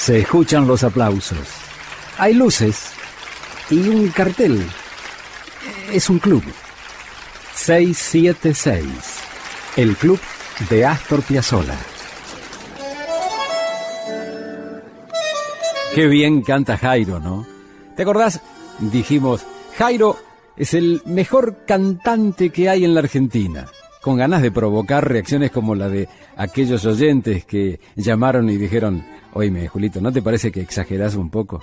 Se escuchan los aplausos. Hay luces y un cartel. Es un club. 676. El club de Astor Piazzolla. Qué bien canta Jairo, ¿no? ¿Te acordás? Dijimos, Jairo es el mejor cantante que hay en la Argentina con ganas de provocar reacciones como la de aquellos oyentes que llamaron y dijeron, oíme, Julito, ¿no te parece que exageras un poco?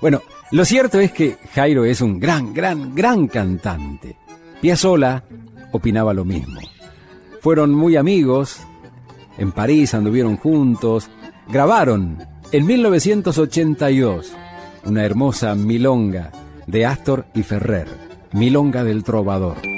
Bueno, lo cierto es que Jairo es un gran, gran, gran cantante. Piazzolla opinaba lo mismo. Fueron muy amigos, en París anduvieron juntos, grabaron en 1982 una hermosa milonga de Astor y Ferrer, Milonga del Trovador.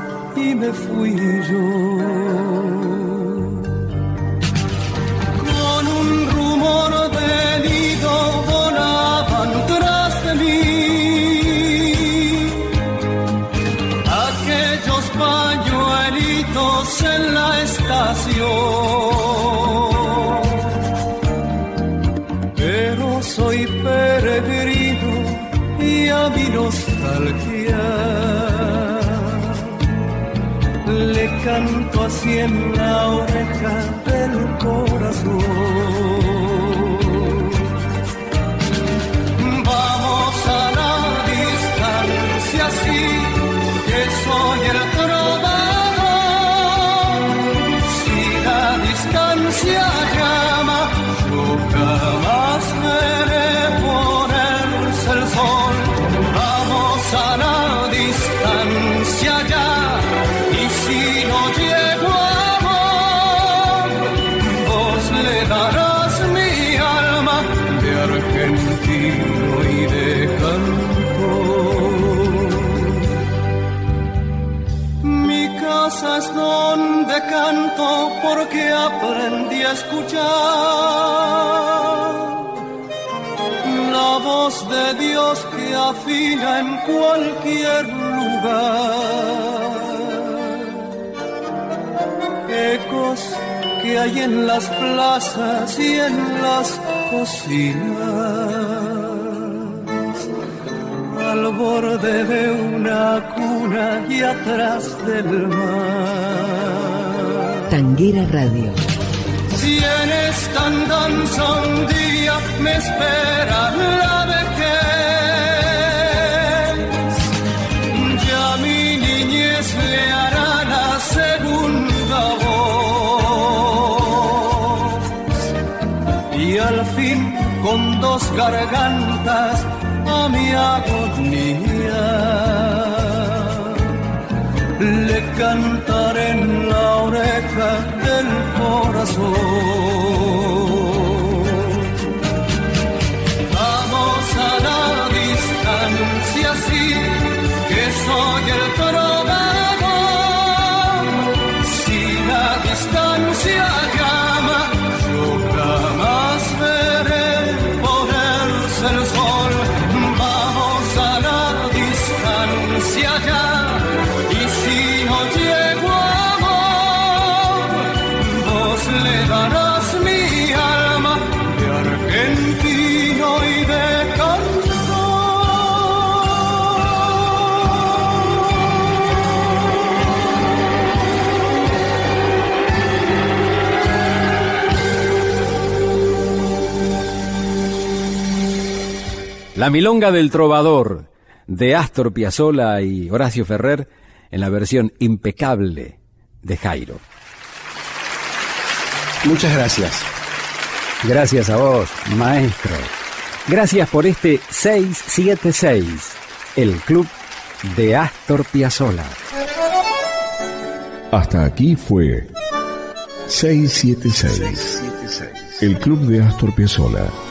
y me fui yo. Con un rumor venido volaban tras de mí aquellos pañuelitos en la estación. Pero soy peregrino y a mi nostalgia canto así en la oreja del corazón. Argentino y de canto. Mi casa es donde canto porque aprendí a escuchar la voz de Dios que afina en cualquier lugar ecos que hay en las plazas y en las cocinas, al borde de una cuna y atrás del mar. Tanguera Radio. Si en esta andanza un día me espera la vejez, dos gargantas a mi agonía le cantaré en la oreja del corazón. La Milonga del Trovador de Astor Piazzolla y Horacio Ferrer en la versión impecable de Jairo. Muchas gracias. Gracias a vos, maestro. Gracias por este 676, el club de Astor Piazzolla. Hasta aquí fue 676, el club de Astor Piazzolla.